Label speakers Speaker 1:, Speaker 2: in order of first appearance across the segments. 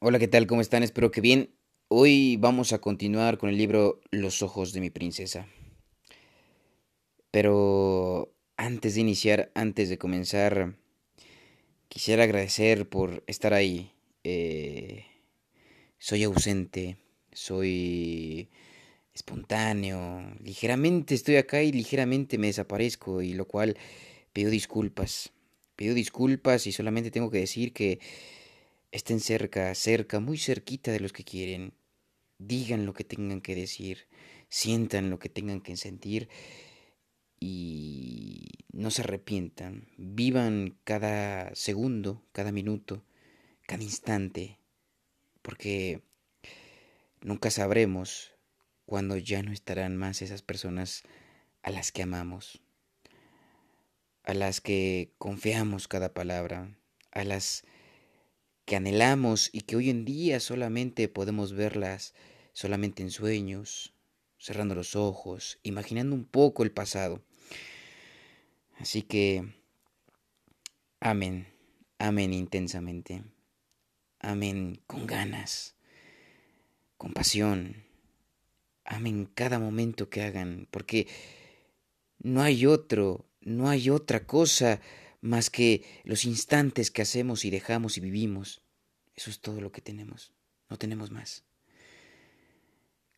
Speaker 1: Hola, ¿qué tal? ¿Cómo están? Espero que bien. Hoy vamos a continuar con el libro Los ojos de mi princesa. Pero antes de iniciar, antes de comenzar, quisiera agradecer por estar ahí. Eh, soy ausente, soy espontáneo, ligeramente estoy acá y ligeramente me desaparezco, y lo cual pido disculpas. Pido disculpas y solamente tengo que decir que estén cerca, cerca, muy cerquita de los que quieren. Digan lo que tengan que decir, sientan lo que tengan que sentir y no se arrepientan. Vivan cada segundo, cada minuto, cada instante, porque nunca sabremos cuándo ya no estarán más esas personas a las que amamos, a las que confiamos cada palabra, a las que anhelamos y que hoy en día solamente podemos verlas solamente en sueños, cerrando los ojos, imaginando un poco el pasado. Así que, amen, amen intensamente, amen con ganas, con pasión, amen cada momento que hagan, porque no hay otro, no hay otra cosa más que los instantes que hacemos y dejamos y vivimos. Eso es todo lo que tenemos, no tenemos más.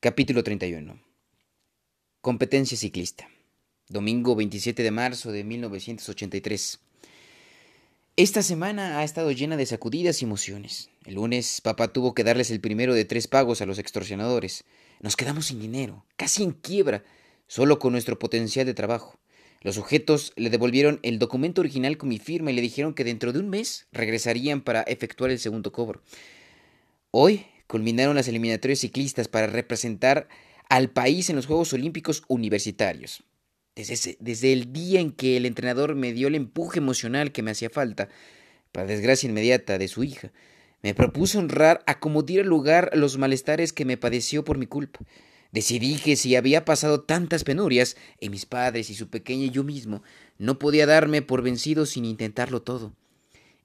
Speaker 1: Capítulo 31. Competencia ciclista. Domingo 27 de marzo de 1983. Esta semana ha estado llena de sacudidas y emociones. El lunes, papá tuvo que darles el primero de tres pagos a los extorsionadores. Nos quedamos sin dinero, casi en quiebra, solo con nuestro potencial de trabajo. Los sujetos le devolvieron el documento original con mi firma y le dijeron que dentro de un mes regresarían para efectuar el segundo cobro. Hoy culminaron las eliminatorias ciclistas para representar al país en los Juegos Olímpicos Universitarios. Desde, el día en que el entrenador me dio el empuje emocional que me hacía falta, para desgracia inmediata de su hija, me propuso honrar a como diera lugar los malestares que me padeció por mi culpa. Decidí que si había pasado tantas penurias, en mis padres y su pequeña y yo mismo, no podía darme por vencido sin intentarlo todo.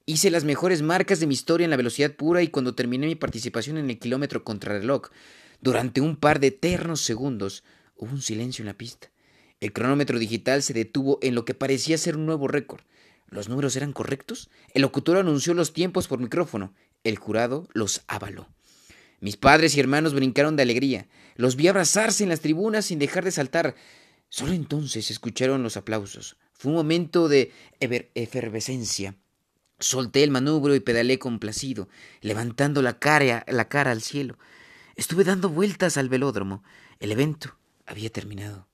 Speaker 1: Hice las mejores marcas de mi historia en la velocidad pura y cuando terminé mi participación en el kilómetro contrarreloj, durante un par de eternos segundos, hubo un silencio en la pista. El cronómetro digital se detuvo en lo que parecía ser un nuevo récord. ¿Los números eran correctos? El locutor anunció los tiempos por micrófono. El jurado los avaló. Mis padres y hermanos brincaron de alegría. Los vi abrazarse en las tribunas sin dejar de saltar. Solo entonces escucharon los aplausos. Fue un momento de efervescencia. Solté el manubrio y pedalé complacido, levantando la cara, al cielo. Estuve dando vueltas al velódromo. El evento había terminado.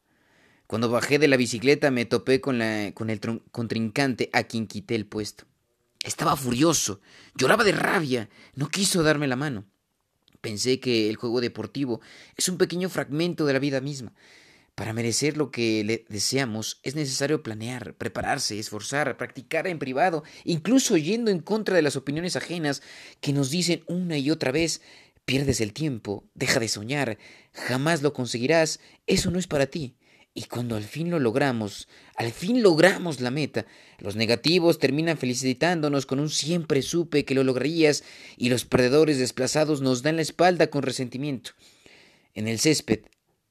Speaker 1: Cuando bajé de la bicicleta me topé con, la, con el contrincante a quien quité el puesto. Estaba furioso, lloraba de rabia, no quiso darme la mano. Pensé que el juego deportivo es un pequeño fragmento de la vida misma. Para merecer lo que le deseamos es necesario planear, prepararse, esforzar, practicar en privado, incluso yendo en contra de las opiniones ajenas que nos dicen una y otra vez pierdes el tiempo, deja de soñar, jamás lo conseguirás, eso no es para ti. Y cuando al fin lo logramos, al fin logramos la meta, los negativos terminan felicitándonos con un siempre supe que lo lograrías y los perdedores desplazados nos dan la espalda con resentimiento. En el césped,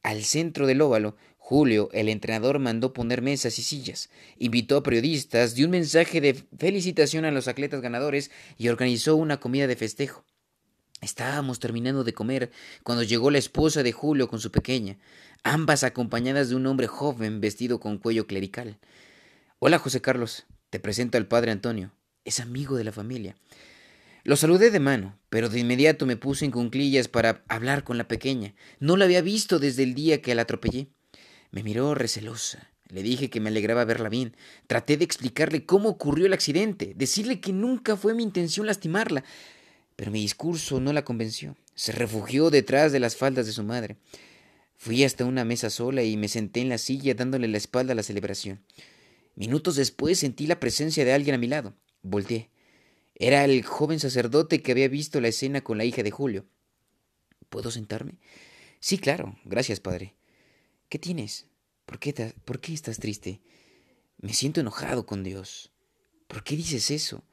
Speaker 1: al centro del óvalo, Julio, el entrenador, mandó poner mesas y sillas, invitó a periodistas, dio un mensaje de felicitación a los atletas ganadores y organizó una comida de festejo. Estábamos terminando de comer cuando llegó la esposa de Julio con su pequeña, ambas acompañadas de un hombre joven vestido con cuello clerical. Hola, José Carlos, te presento al padre Antonio, es amigo de la familia. Lo saludé de mano, pero de inmediato me puse en cunclillas para hablar con la pequeña. No la había visto desde el día que la atropellé. Me miró recelosa. Le dije que me alegraba verla bien. Traté de explicarle cómo ocurrió el accidente, decirle que nunca fue mi intención lastimarla. Pero mi discurso no la convenció. Se refugió detrás de las faldas de su madre. Fui hasta una mesa sola y me senté en la silla dándole la espalda a la celebración. Minutos después sentí la presencia de alguien a mi lado. Volteé. Era el joven sacerdote que había visto la escena con la hija de Julio. ¿Puedo sentarme? Sí, claro. Gracias, padre. ¿Qué tienes? ¿Por qué, ¿Por qué estás triste? Me siento enojado con Dios. ¿Por qué dices eso?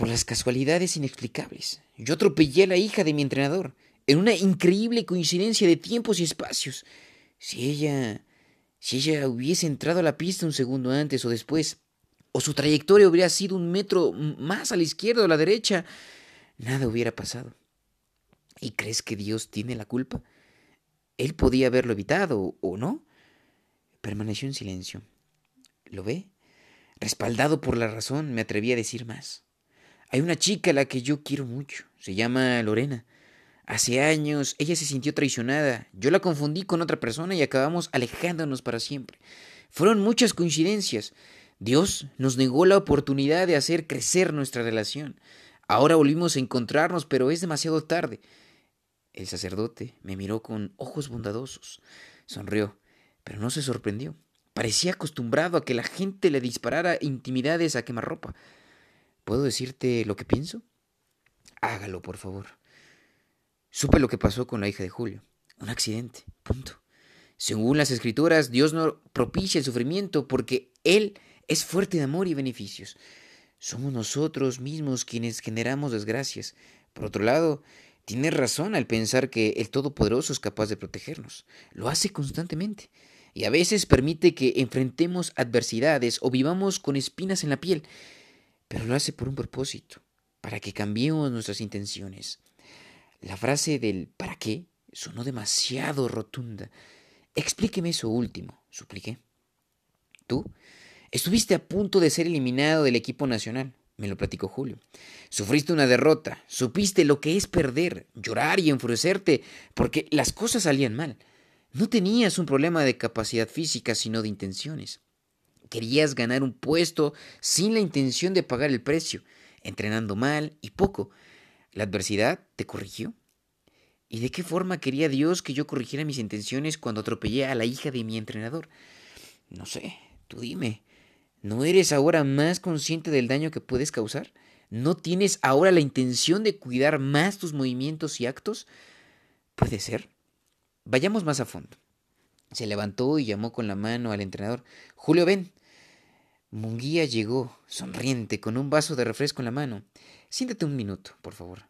Speaker 1: por las casualidades inexplicables. Yo atropellé a la hija de mi entrenador, en una increíble coincidencia de tiempos y espacios. Si ella. si ella hubiese entrado a la pista un segundo antes o después, o su trayectoria hubiera sido un metro más a la izquierda o a la derecha, nada hubiera pasado. ¿Y crees que Dios tiene la culpa? Él podía haberlo evitado, ¿o no? Permaneció en silencio. ¿Lo ve? Respaldado por la razón, me atreví a decir más. Hay una chica a la que yo quiero mucho. Se llama Lorena. Hace años ella se sintió traicionada. Yo la confundí con otra persona y acabamos alejándonos para siempre. Fueron muchas coincidencias. Dios nos negó la oportunidad de hacer crecer nuestra relación. Ahora volvimos a encontrarnos, pero es demasiado tarde. El sacerdote me miró con ojos bondadosos. Sonrió, pero no se sorprendió. Parecía acostumbrado a que la gente le disparara intimidades a quemarropa. ¿Puedo decirte lo que pienso? Hágalo, por favor. Supe lo que pasó con la hija de Julio. Un accidente. Punto. Según las escrituras, Dios no propicia el sufrimiento porque Él es fuerte de amor y beneficios. Somos nosotros mismos quienes generamos desgracias. Por otro lado, tiene razón al pensar que el Todopoderoso es capaz de protegernos. Lo hace constantemente. Y a veces permite que enfrentemos adversidades o vivamos con espinas en la piel. Pero lo hace por un propósito, para que cambiemos nuestras intenciones. La frase del ¿para qué? sonó demasiado rotunda. Explíqueme eso último, supliqué. Tú estuviste a punto de ser eliminado del equipo nacional me lo platicó Julio. Sufriste una derrota, supiste lo que es perder, llorar y enfurecerte porque las cosas salían mal. No tenías un problema de capacidad física, sino de intenciones. Querías ganar un puesto sin la intención de pagar el precio, entrenando mal y poco. ¿La adversidad te corrigió? ¿Y de qué forma quería Dios que yo corrigiera mis intenciones cuando atropellé a la hija de mi entrenador? No sé, tú dime. ¿No eres ahora más consciente del daño que puedes causar? ¿No tienes ahora la intención de cuidar más tus movimientos y actos? Puede ser. Vayamos más a fondo. Se levantó y llamó con la mano al entrenador. Julio, ven. Munguía llegó, sonriente, con un vaso de refresco en la mano. Siéntate un minuto, por favor.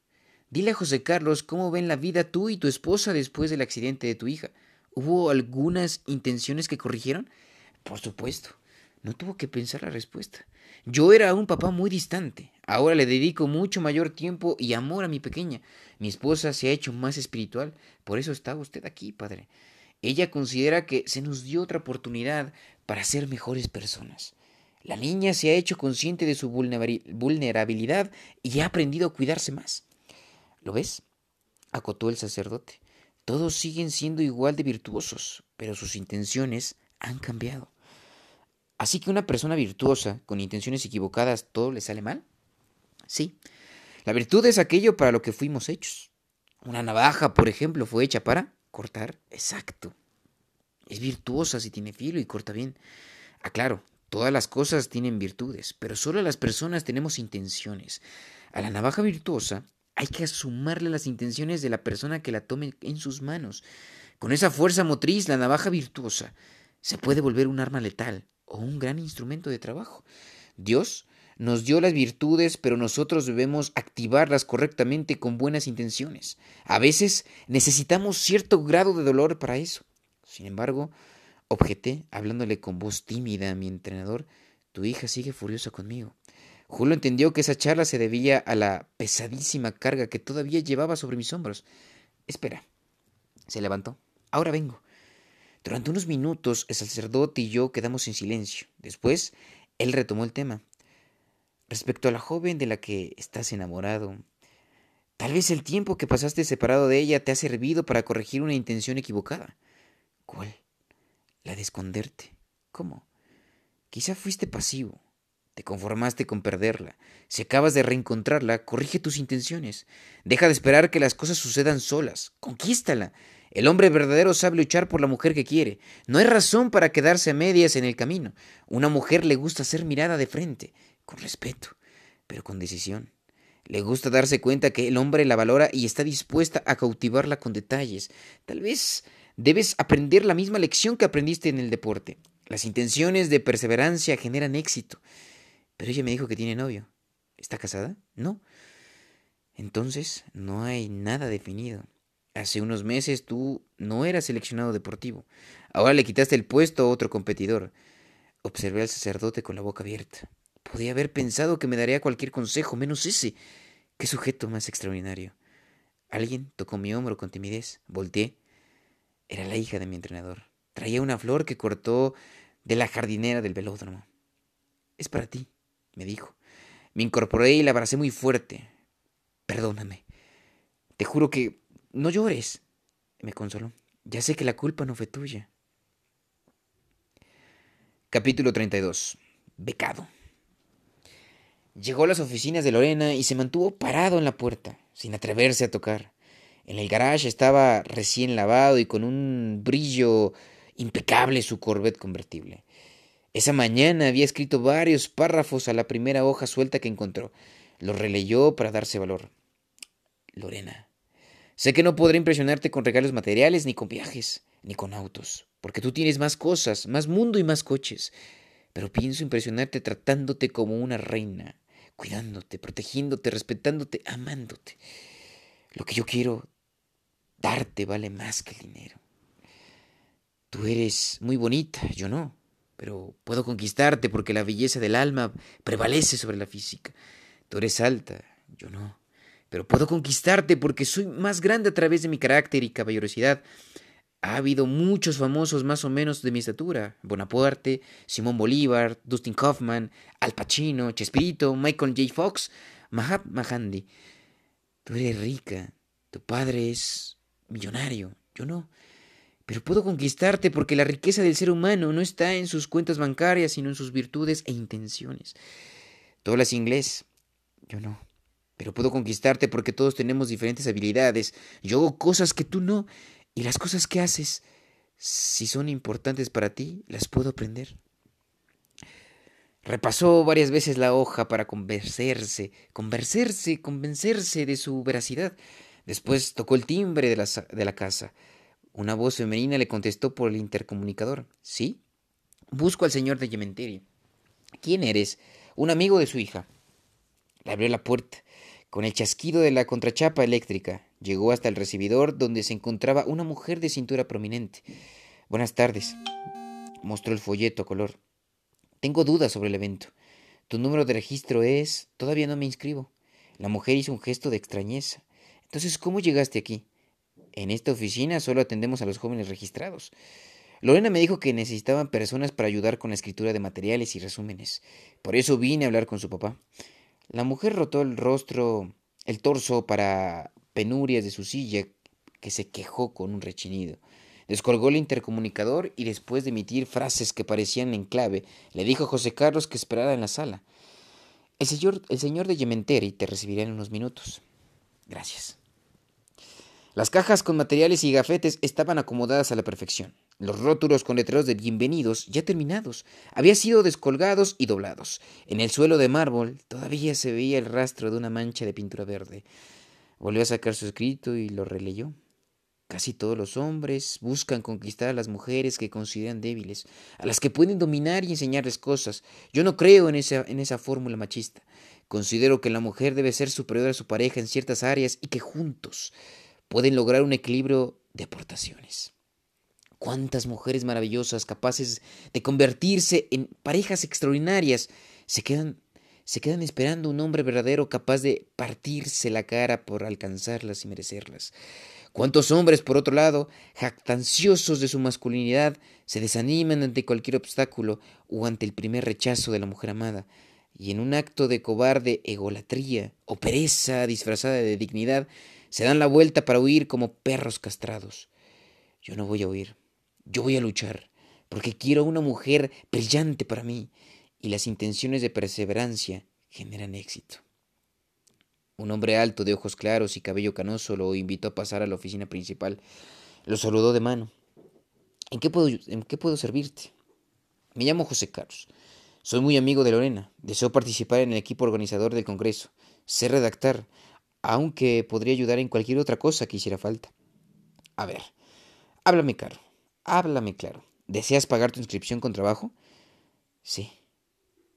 Speaker 1: Dile a José Carlos cómo ven la vida tú y tu esposa después del accidente de tu hija. ¿Hubo algunas intenciones que corrigieron? Por supuesto. No tuvo que pensar la respuesta. Yo era un papá muy distante. Ahora le dedico mucho mayor tiempo y amor a mi pequeña. Mi esposa se ha hecho más espiritual. Por eso está usted aquí, padre. Ella considera que se nos dio otra oportunidad para ser mejores personas. La niña se ha hecho consciente de su vulnerabilidad y ha aprendido a cuidarse más. ¿Lo ves? acotó el sacerdote. Todos siguen siendo igual de virtuosos, pero sus intenciones han cambiado. Así que una persona virtuosa, con intenciones equivocadas, ¿todo le sale mal? Sí. La virtud es aquello para lo que fuimos hechos. Una navaja, por ejemplo, fue hecha para cortar. Exacto. Es virtuosa si tiene filo y corta bien. Ah, claro, todas las cosas tienen virtudes, pero solo las personas tenemos intenciones. A la navaja virtuosa hay que asumarle las intenciones de la persona que la tome en sus manos. Con esa fuerza motriz, la navaja virtuosa se puede volver un arma letal o un gran instrumento de trabajo. Dios nos dio las virtudes, pero nosotros debemos activarlas correctamente con buenas intenciones. A veces necesitamos cierto grado de dolor para eso. Sin embargo, objeté, hablándole con voz tímida a mi entrenador, tu hija sigue furiosa conmigo. Julio entendió que esa charla se debía a la pesadísima carga que todavía llevaba sobre mis hombros. Espera. Se levantó. Ahora vengo. Durante unos minutos el sacerdote y yo quedamos en silencio. Después, él retomó el tema. Respecto a la joven de la que estás enamorado, tal vez el tiempo que pasaste separado de ella te ha servido para corregir una intención equivocada. ¿Cuál? La de esconderte. ¿Cómo? Quizá fuiste pasivo. Te conformaste con perderla. Si acabas de reencontrarla, corrige tus intenciones. Deja de esperar que las cosas sucedan solas. Conquístala. El hombre verdadero sabe luchar por la mujer que quiere. No hay razón para quedarse a medias en el camino. Una mujer le gusta ser mirada de frente, con respeto, pero con decisión. Le gusta darse cuenta que el hombre la valora y está dispuesta a cautivarla con detalles. Tal vez debes aprender la misma lección que aprendiste en el deporte. Las intenciones de perseverancia generan éxito. Pero ella me dijo que tiene novio. ¿Está casada? No. Entonces, no hay nada definido. Hace unos meses tú no eras seleccionado deportivo. Ahora le quitaste el puesto a otro competidor. Observé al sacerdote con la boca abierta. Podía haber pensado que me daría cualquier consejo, menos ese. Qué sujeto más extraordinario. Alguien tocó mi hombro con timidez. Volteé. Era la hija de mi entrenador. Traía una flor que cortó de la jardinera del velódromo. Es para ti, me dijo. Me incorporé y la abracé muy fuerte. Perdóname. Te juro que no llores. Me consoló. Ya sé que la culpa no fue tuya. Capítulo 32. Becado. Llegó a las oficinas de Lorena y se mantuvo parado en la puerta, sin atreverse a tocar. En el garage estaba recién lavado y con un brillo impecable su Corvette convertible. Esa mañana había escrito varios párrafos a la primera hoja suelta que encontró. Los releyó para darse valor. Lorena, sé que no podré impresionarte con regalos materiales, ni con viajes, ni con autos, porque tú tienes más cosas, más mundo y más coches. Pero pienso impresionarte tratándote como una reina, cuidándote, protegiéndote, respetándote, amándote. Lo que yo quiero darte vale más que el dinero. Tú eres muy bonita, yo no, pero puedo conquistarte porque la belleza del alma prevalece sobre la física. Tú eres alta, yo no, pero puedo conquistarte porque soy más grande a través de mi carácter y caballerosidad. Ha habido muchos famosos más o menos de mi estatura. Bonaparte, Simón Bolívar, Dustin Hoffman, Al Pacino, Chespirito, Michael J. Fox, Mahatma Gandhi. Tú eres rica, tu padre es millonario, yo no. Pero puedo conquistarte porque la riqueza del ser humano no está en sus cuentas bancarias, sino en sus virtudes e intenciones. Tú hablas inglés, yo no. Pero puedo conquistarte porque todos tenemos diferentes habilidades. Yo hago cosas que tú no. Y las cosas que haces, si son importantes para ti, las puedo aprender. Repasó varias veces la hoja para convencerse, convencerse, convencerse de su veracidad. Después tocó el timbre de la, de la casa. Una voz femenina le contestó por el intercomunicador. ¿Sí? Busco al señor de Yementeri. ¿Quién eres? Un amigo de su hija. Le abrió la puerta. Con el chasquido de la contrachapa eléctrica, llegó hasta el recibidor donde se encontraba una mujer de cintura prominente. Buenas tardes. Mostró el folleto a color. Tengo dudas sobre el evento. Tu número de registro es... Todavía no me inscribo. La mujer hizo un gesto de extrañeza. Entonces, ¿cómo llegaste aquí? En esta oficina solo atendemos a los jóvenes registrados. Lorena me dijo que necesitaban personas para ayudar con la escritura de materiales y resúmenes. Por eso vine a hablar con su papá. La mujer rotó el rostro, el torso para penurias de su silla, que se quejó con un rechinido. Descolgó el intercomunicador y después de emitir frases que parecían en clave, le dijo a José Carlos que esperara en la sala. El señor, el señor de Yementeri te recibirá en unos minutos. Gracias. Las cajas con materiales y gafetes estaban acomodadas a la perfección. Los rótulos con letreros de bienvenidos, ya terminados, habían sido descolgados y doblados. En el suelo de mármol todavía se veía el rastro de una mancha de pintura verde. Volvió a sacar su escrito y lo releyó. Casi todos los hombres buscan conquistar a las mujeres que consideran débiles, a las que pueden dominar y enseñarles cosas. Yo no creo en esa, en esa fórmula machista. Considero que la mujer debe ser superior a su pareja en ciertas áreas y que juntos pueden lograr un equilibrio de aportaciones. Cuántas mujeres maravillosas, capaces de convertirse en parejas extraordinarias, se quedan, se quedan esperando un hombre verdadero capaz de partirse la cara por alcanzarlas y merecerlas. Cuántos hombres, por otro lado, jactanciosos de su masculinidad, se desaniman ante cualquier obstáculo o ante el primer rechazo de la mujer amada, y en un acto de cobarde egolatría o pereza disfrazada de dignidad, se dan la vuelta para huir como perros castrados. Yo no voy a huir, yo voy a luchar, porque quiero una mujer brillante para mí, y las intenciones de perseverancia generan éxito. Un hombre alto, de ojos claros y cabello canoso, lo invitó a pasar a la oficina principal. Lo saludó de mano. ¿En qué puedo, en qué puedo servirte? Me llamo José Carlos. Soy muy amigo de Lorena. Deseo participar en el equipo organizador del Congreso. Sé redactar aunque podría ayudar en cualquier otra cosa que hiciera falta. A ver, háblame claro, háblame claro. ¿Deseas pagar tu inscripción con trabajo? Sí.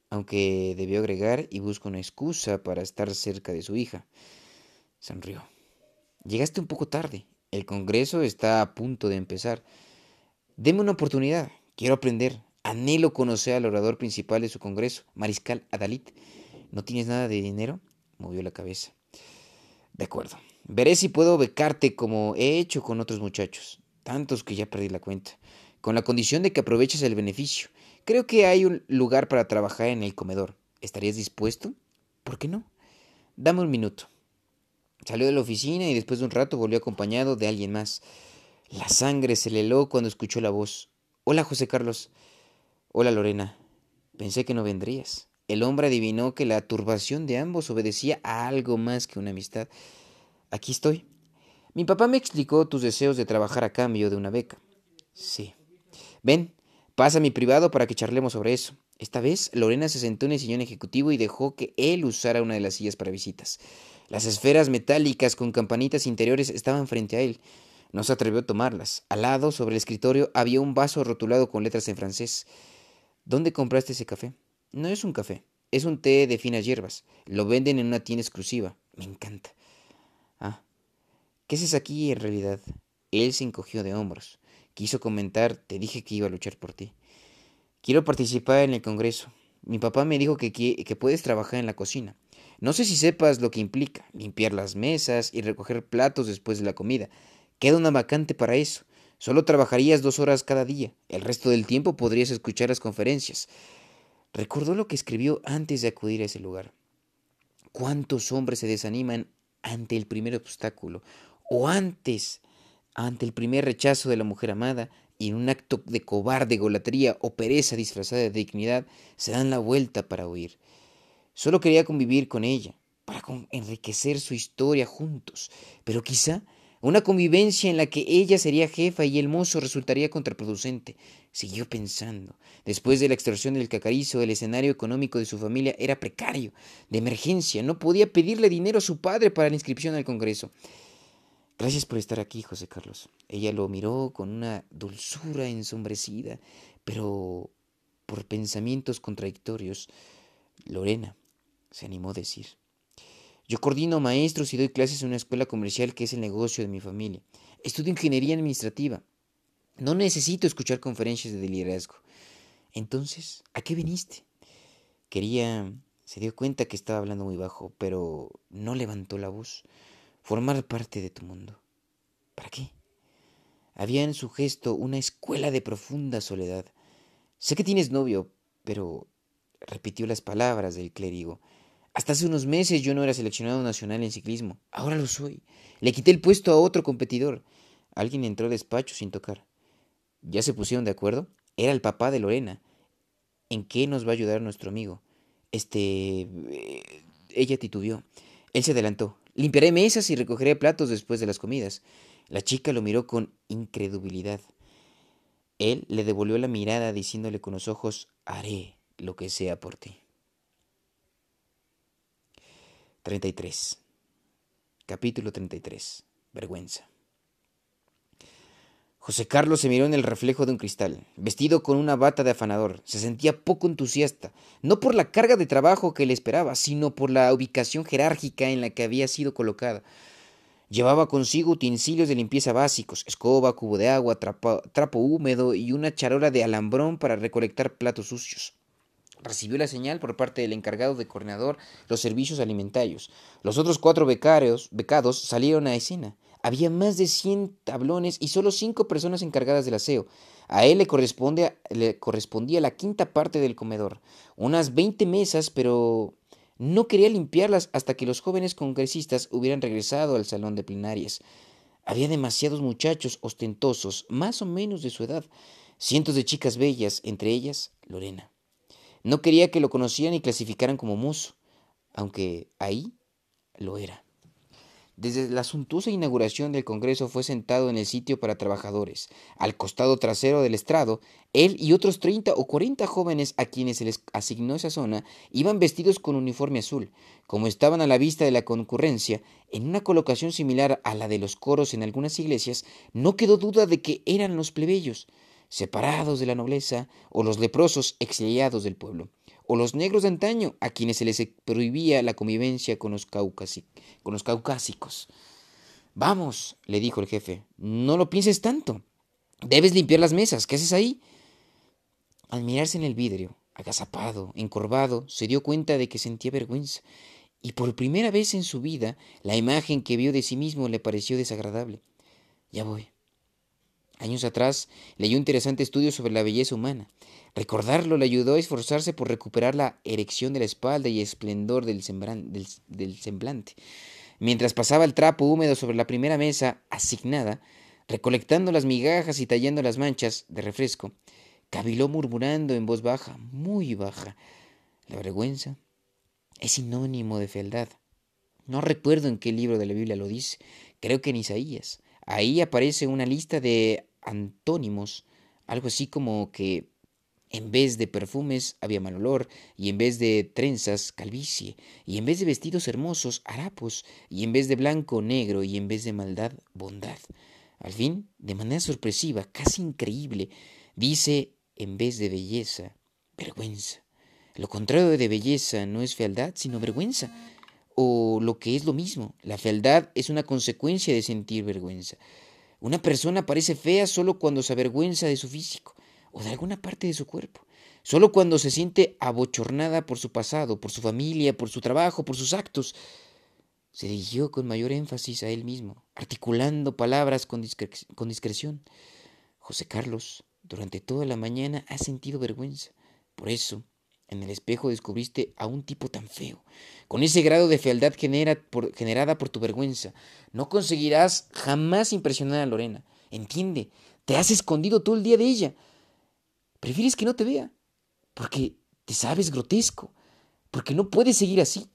Speaker 1: aunque debió agregar y busca una excusa para estar cerca de su hija. Sonrió. Llegaste un poco tarde. El Congreso está a punto de empezar. Deme una oportunidad. Quiero aprender. Anhelo conocer al orador principal de su Congreso, Mariscal Adalid. ¿No tienes nada de dinero? Movió la cabeza. De acuerdo. Veré si puedo becarte como he hecho con otros muchachos, tantos que ya perdí la cuenta, con la condición de que aproveches el beneficio. Creo que hay un lugar para trabajar en el comedor. ¿Estarías dispuesto? ¿Por qué no? Dame un minuto. Salió de la oficina y después de un rato volvió acompañado de alguien más. La sangre se le heló cuando escuchó la voz. Hola, José Carlos. Hola, Lorena. Pensé que no vendrías. El hombre adivinó que la turbación de ambos obedecía a algo más que una amistad. Aquí estoy. Mi papá me explicó tus deseos de trabajar a cambio de una beca. Sí. Ven, pasa a mi privado para que charlemos sobre eso. Esta vez, Lorena se sentó en el sillón ejecutivo y dejó que él usara una de las sillas para visitas. Las esferas metálicas con campanitas interiores estaban frente a él. No se atrevió a tomarlas. Al lado, sobre el escritorio, había un vaso rotulado con letras en francés. ¿Dónde compraste ese café? No es un café, es un té de finas hierbas. Lo venden en una tienda exclusiva. Me encanta. Ah, ¿qué haces aquí en realidad? Él se encogió de hombros. Quiso comentar, te dije que iba a luchar por ti. Quiero participar en el Congreso. Mi papá me dijo que, que puedes trabajar en la cocina. No sé si sepas lo que implica limpiar las mesas y recoger platos después de la comida. Queda una vacante para eso. Solo trabajarías dos horas cada día. El resto del tiempo podrías escuchar las conferencias. Recordó lo que escribió antes de acudir a ese lugar. ¿Cuántos hombres se desaniman ante el primer obstáculo o antes, ante el primer rechazo de la mujer amada, y en un acto de cobarde golatría o pereza disfrazada de dignidad, se dan la vuelta para huir. Solo quería convivir con ella, para enriquecer su historia juntos, pero quizá una convivencia en la que ella sería jefa y el mozo resultaría contraproducente. Siguió pensando. Después de la extorsión del cacarizo, el escenario económico de su familia era precario, de emergencia. No podía pedirle dinero a su padre para la inscripción al Congreso. Gracias por estar aquí, José Carlos. Ella lo miró con una dulzura ensombrecida, pero por pensamientos contradictorios. Lorena se animó a decir. Yo coordino maestros y doy clases en una escuela comercial que es el negocio de mi familia. Estudio ingeniería administrativa. No necesito escuchar conferencias de liderazgo. Entonces, ¿a qué viniste? Quería... Se dio cuenta que estaba hablando muy bajo, pero no levantó la voz. Formar parte de tu mundo. ¿Para qué? Había en su gesto una escuela de profunda soledad. Sé que tienes novio, pero repitió las palabras del clérigo. Hasta hace unos meses yo no era seleccionado nacional en ciclismo. Ahora lo soy. Le quité el puesto a otro competidor. Alguien entró despacho sin tocar. ¿Ya se pusieron de acuerdo? Era el papá de Lorena. ¿En qué nos va a ayudar nuestro amigo? Este... Eh, ella titubeó. Él se adelantó. Limpiaré mesas y recogeré platos después de las comidas. La chica lo miró con incredulidad. Él le devolvió la mirada diciéndole con los ojos, haré lo que sea por ti. 33. Capítulo 33. Vergüenza. José Carlos se miró en el reflejo de un cristal, vestido con una bata de afanador. Se sentía poco entusiasta, no por la carga de trabajo que le esperaba, sino por la ubicación jerárquica en la que había sido colocada. Llevaba consigo utensilios de limpieza básicos, escoba, cubo de agua, trapo húmedo y una charola de alambrón para recolectar platos sucios recibió la señal por parte del encargado de coordinador los servicios alimentarios. Los otros cuatro becarios, becados salieron a escena. Había más de 100 tablones y solo cinco personas encargadas del aseo. A él le, corresponde, le correspondía la quinta parte del comedor, unas 20 mesas, pero no quería limpiarlas hasta que los jóvenes congresistas hubieran regresado al salón de plenarias. Había demasiados muchachos ostentosos, más o menos de su edad, cientos de chicas bellas, entre ellas Lorena. No quería que lo conocieran y clasificaran como mozo, aunque ahí lo era. Desde la suntuosa inauguración del Congreso fue sentado en el sitio para trabajadores. Al costado trasero del estrado, él y otros 30 o 40 jóvenes a quienes se les asignó esa zona iban vestidos con uniforme azul. Como estaban a la vista de la concurrencia, en una colocación similar a la de los coros en algunas iglesias, no quedó duda de que eran los plebeyos separados de la nobleza, o los leprosos exiliados del pueblo. o los negros de antaño, a quienes se les prohibía la convivencia con los, con los caucásicos. Vamos, le dijo el jefe, no lo pienses tanto. Debes limpiar las mesas. ¿Qué haces ahí? Al mirarse en el vidrio, agazapado, encorvado, se dio cuenta de que sentía vergüenza, y por primera vez en su vida la imagen que vio de sí mismo le pareció desagradable. Ya voy. Años atrás leyó un interesante estudio sobre la belleza humana. Recordarlo le ayudó a esforzarse por recuperar la erección de la espalda y esplendor del, del semblante. Mientras pasaba el trapo húmedo sobre la primera mesa asignada, recolectando las migajas y tallando las manchas de refresco, caviló murmurando en voz baja, muy baja. La vergüenza es sinónimo de fealdad. No recuerdo en qué libro de la Biblia lo dice, creo que en Isaías. Ahí aparece una lista de antónimos, algo así como que en vez de perfumes había mal olor, y en vez de trenzas, calvicie, y en vez de vestidos hermosos, harapos, y en vez de blanco, negro, y en vez de maldad, bondad. Al fin, de manera sorpresiva, casi increíble, dice en vez de belleza, vergüenza. Lo contrario de belleza no es fealdad, sino vergüenza. O lo que es lo mismo, la fealdad es una consecuencia de sentir vergüenza. Una persona parece fea solo cuando se avergüenza de su físico o de alguna parte de su cuerpo. Solo cuando se siente abochornada por su pasado, por su familia, por su trabajo, por sus actos se dirigió con mayor énfasis a él mismo, articulando palabras con, discreción. José Carlos, durante toda la mañana has sentido vergüenza. Por eso, en el espejo descubriste a un tipo tan feo, con ese grado de fealdad generada por tu vergüenza. No conseguirás jamás impresionar a Lorena. Entiende, te has escondido todo el día de ella. Prefieres que no te vea, porque te sabes grotesco, porque no puedes seguir así.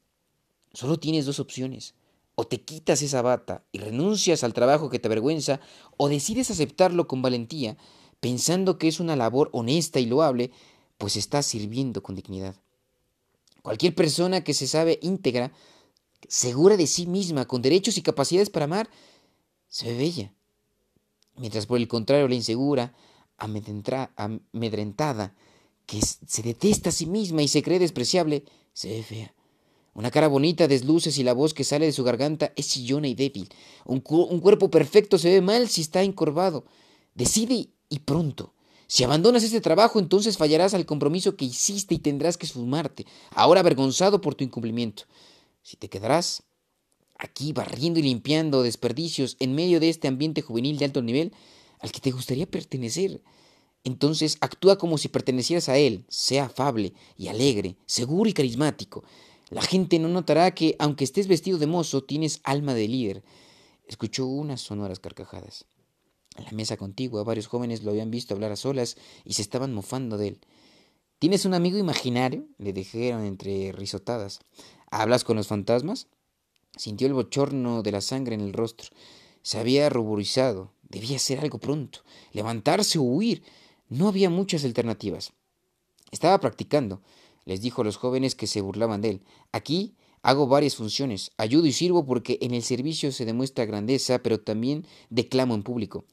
Speaker 1: Solo tienes dos opciones. O te quitas esa bata y renuncias al trabajo que te avergüenza, o decides aceptarlo con valentía, pensando que es una labor honesta y loable, pues estás sirviendo con dignidad. Cualquier persona que se sabe íntegra, segura de sí misma, con derechos y capacidades para amar, se ve bella. Mientras por el contrario la insegura, amedrentada, que se detesta a sí misma y se cree despreciable, se ve fea. Una cara bonita, desluces y la voz que sale de su garganta es chillona y débil. Un, cuerpo perfecto se ve mal si está encorvado. Decide y pronto. Si abandonas este trabajo, entonces fallarás al compromiso que hiciste y tendrás que sumarte, ahora avergonzado por tu incumplimiento. Si te quedarás aquí barriendo y limpiando desperdicios en medio de este ambiente juvenil de alto nivel al que te gustaría pertenecer, entonces actúa como si pertenecieras a él, sea afable y alegre, seguro y carismático. La gente no notará que, aunque estés vestido de mozo, tienes alma de líder. Escuchó unas sonoras carcajadas. En la mesa contigua, varios jóvenes lo habían visto hablar a solas y se estaban mofando de él. ¿Tienes un amigo imaginario? le dijeron entre risotadas. ¿Hablas con los fantasmas? Sintió el bochorno de la sangre en el rostro. Se había ruborizado. Debía hacer algo pronto. Levantarse o huir. No había muchas alternativas. Estaba practicando les dijo a los jóvenes que se burlaban de él. Aquí hago varias funciones, ayudo y sirvo porque en el servicio se demuestra grandeza, pero también declamo en público.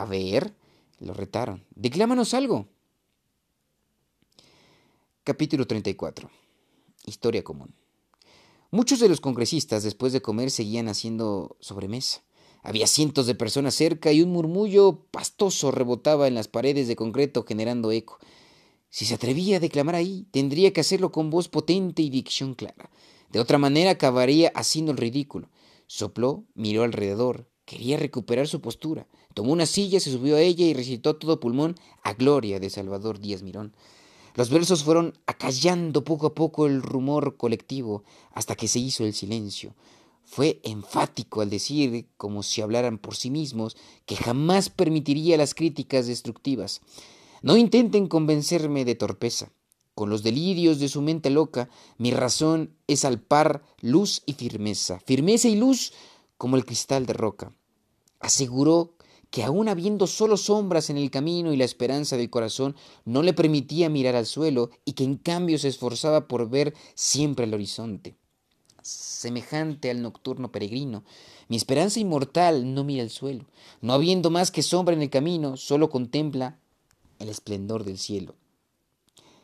Speaker 1: A ver, lo retaron. Declámanos algo. Capítulo 34. Historia común. Muchos de los congresistas después de comer seguían haciendo sobremesa. Había cientos de personas cerca y un murmullo pastoso rebotaba en las paredes de concreto generando eco. Si se atrevía a declamar ahí, tendría que hacerlo con voz potente y dicción clara. De otra manera acabaría haciendo el ridículo. Sopló, miró alrededor, quería recuperar su postura. Tomó una silla, se subió a ella y recitó todo pulmón a gloria de Salvador Díaz Mirón. Los versos fueron acallando poco a poco el rumor colectivo hasta que se hizo el silencio. Fue enfático al decir, como si hablaran por sí mismos, que jamás permitiría las críticas destructivas. No intenten convencerme de torpeza. Con los delirios de su mente loca, mi razón es al par luz y firmeza, firmeza y luz como el cristal de roca. Aseguró que aun habiendo solo sombras en el camino y la esperanza del corazón no le permitía mirar al suelo y que en cambio se esforzaba por ver siempre el horizonte. Semejante al nocturno peregrino, mi esperanza inmortal no mira al suelo, no habiendo más que sombra en el camino, solo contempla el esplendor del cielo.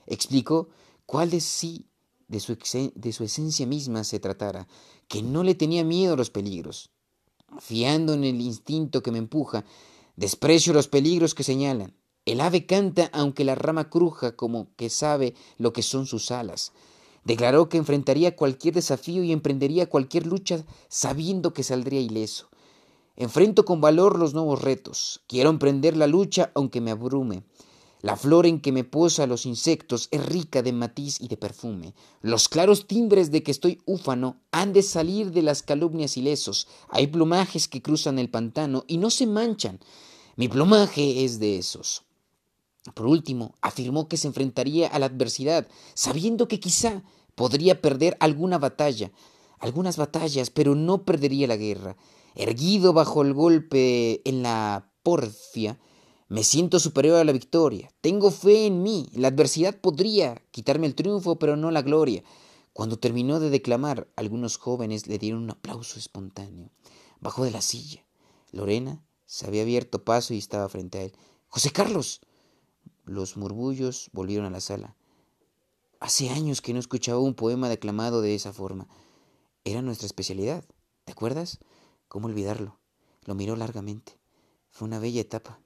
Speaker 1: Explicó cuál de sí, de su, de su esencia misma se tratara, que no le tenía miedo a los peligros. Fiando en el instinto que me empuja, desprecio los peligros que señalan. El ave canta aunque la rama cruja como que sabe lo que son sus alas. Declaró que enfrentaría cualquier desafío y emprendería cualquier lucha sabiendo que saldría ileso. Enfrento con valor los nuevos retos. Quiero emprender la lucha aunque me abrume. La flor en que me posa los insectos es rica de matiz y de perfume. Los claros timbres de que estoy úfano han de salir de las calumnias ilesos. Hay plumajes que cruzan el pantano y no se manchan. Mi plumaje es de esos. Por último, afirmó que se enfrentaría a la adversidad, sabiendo que quizá podría perder alguna batalla, algunas batallas, pero no perdería la guerra. Erguido bajo el golpe en la porfia, me siento superior a la victoria. Tengo fe en mí. La adversidad podría quitarme el triunfo, pero no la gloria. Cuando terminó de declamar, algunos jóvenes le dieron un aplauso espontáneo. Bajó de la silla. Lorena se había abierto paso y estaba frente a él. José Carlos. Los murmullos volvieron a la sala. Hace años que no escuchaba un poema declamado de esa forma. Era nuestra especialidad. ¿Te acuerdas? ¿Cómo olvidarlo? Lo miró largamente. Fue una bella etapa.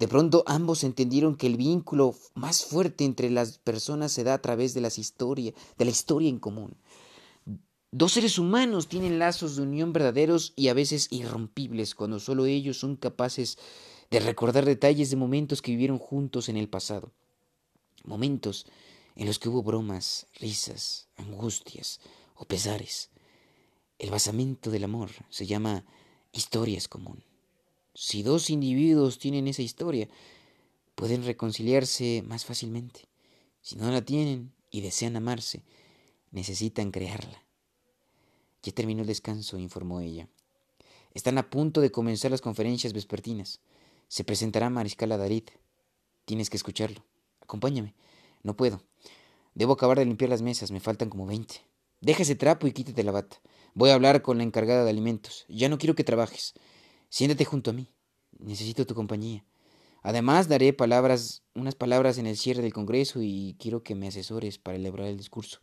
Speaker 1: De pronto ambos entendieron que el vínculo más fuerte entre las personas se da a través de las historias, de la historia en común. Dos seres humanos tienen lazos de unión verdaderos y a veces irrompibles cuando solo ellos son capaces de recordar detalles de momentos que vivieron juntos en el pasado. Momentos en los que hubo bromas, risas, angustias o pesares. El basamento del amor se llama historias común. Si dos individuos tienen esa historia, pueden reconciliarse más fácilmente. Si no la tienen y desean amarse, necesitan crearla. Ya terminó el descanso, informó ella. Están a punto de comenzar las conferencias vespertinas. Se presentará Mariscal Darid. Tienes que escucharlo. Acompáñame. No puedo. Debo acabar de limpiar las mesas. Me faltan como veinte. Deja ese trapo y quítate la bata. Voy a hablar con la encargada de alimentos. Ya no quiero que trabajes. Siéntate junto a mí. Necesito tu compañía. Además, daré palabras, unas palabras en el cierre del Congreso y quiero que me asesores para elaborar el discurso.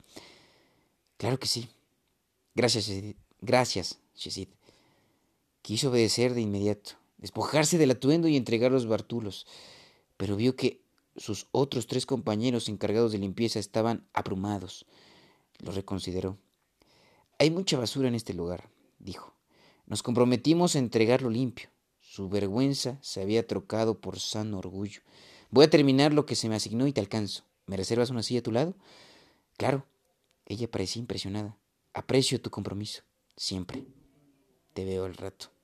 Speaker 1: Claro que sí. Gracias, Gracias, Shesid. Quiso obedecer de inmediato despojarse del atuendo y entregar los bartulos, pero vio que sus otros tres compañeros encargados de limpieza estaban abrumados. Lo reconsideró. Hay mucha basura en este lugar, dijo. Nos comprometimos a entregarlo limpio. Su vergüenza se había trocado por sano orgullo. Voy a terminar lo que se me asignó y te alcanzo. ¿Me reservas una silla a tu lado? Claro. Ella parecía impresionada. Aprecio tu compromiso. Siempre. Te veo al rato.